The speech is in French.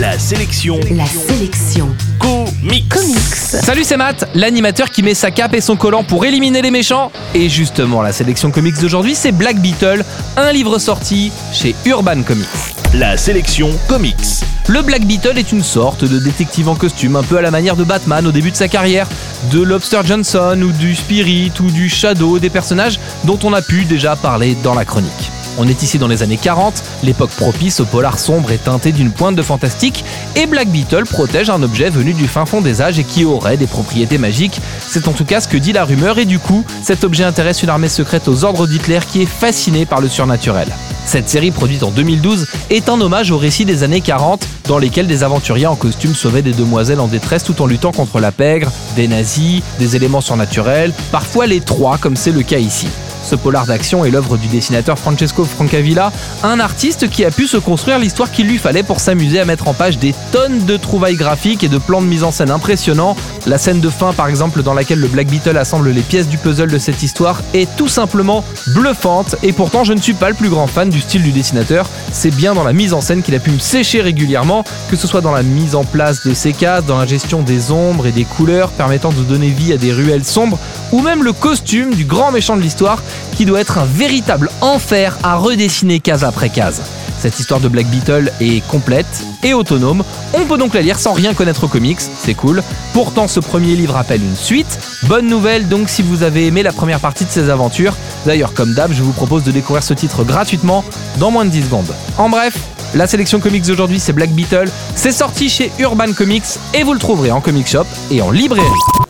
La sélection La sélection comics. comics. Salut, c'est Matt, l'animateur qui met sa cape et son collant pour éliminer les méchants. Et justement, la sélection comics d'aujourd'hui, c'est Black Beetle, un livre sorti chez Urban Comics. La sélection comics. Le Black Beetle est une sorte de détective en costume, un peu à la manière de Batman au début de sa carrière, de Lobster Johnson ou du Spirit ou du Shadow, des personnages dont on a pu déjà parler dans la chronique. On est ici dans les années 40, l'époque propice au polar sombre et teinté d'une pointe de fantastique, et Black Beetle protège un objet venu du fin fond des âges et qui aurait des propriétés magiques. C'est en tout cas ce que dit la rumeur, et du coup, cet objet intéresse une armée secrète aux ordres d'Hitler qui est fascinée par le surnaturel. Cette série produite en 2012 est un hommage au récit des années 40 dans lesquels des aventuriers en costume sauvaient des demoiselles en détresse tout en luttant contre la pègre, des nazis, des éléments surnaturels, parfois les trois comme c'est le cas ici. Ce polar d'action est l'œuvre du dessinateur Francesco Francavilla, un artiste qui a pu se construire l'histoire qu'il lui fallait pour s'amuser à mettre en page des tonnes de trouvailles graphiques et de plans de mise en scène impressionnants. La scène de fin, par exemple, dans laquelle le Black Beetle assemble les pièces du puzzle de cette histoire, est tout simplement bluffante. Et pourtant, je ne suis pas le plus grand fan du style du dessinateur. C'est bien dans la mise en scène qu'il a pu me sécher régulièrement, que ce soit dans la mise en place de ses cases, dans la gestion des ombres et des couleurs permettant de donner vie à des ruelles sombres, ou même le costume du grand méchant de l'histoire qui doit être un véritable enfer à redessiner case après case. Cette histoire de Black Beetle est complète et autonome, on peut donc la lire sans rien connaître aux comics, c'est cool. Pourtant ce premier livre appelle une suite, bonne nouvelle donc si vous avez aimé la première partie de ces aventures. D'ailleurs comme d'hab je vous propose de découvrir ce titre gratuitement dans moins de 10 secondes. En bref, la sélection comics d'aujourd'hui c'est Black Beetle, c'est sorti chez Urban Comics et vous le trouverez en comic shop et en librairie.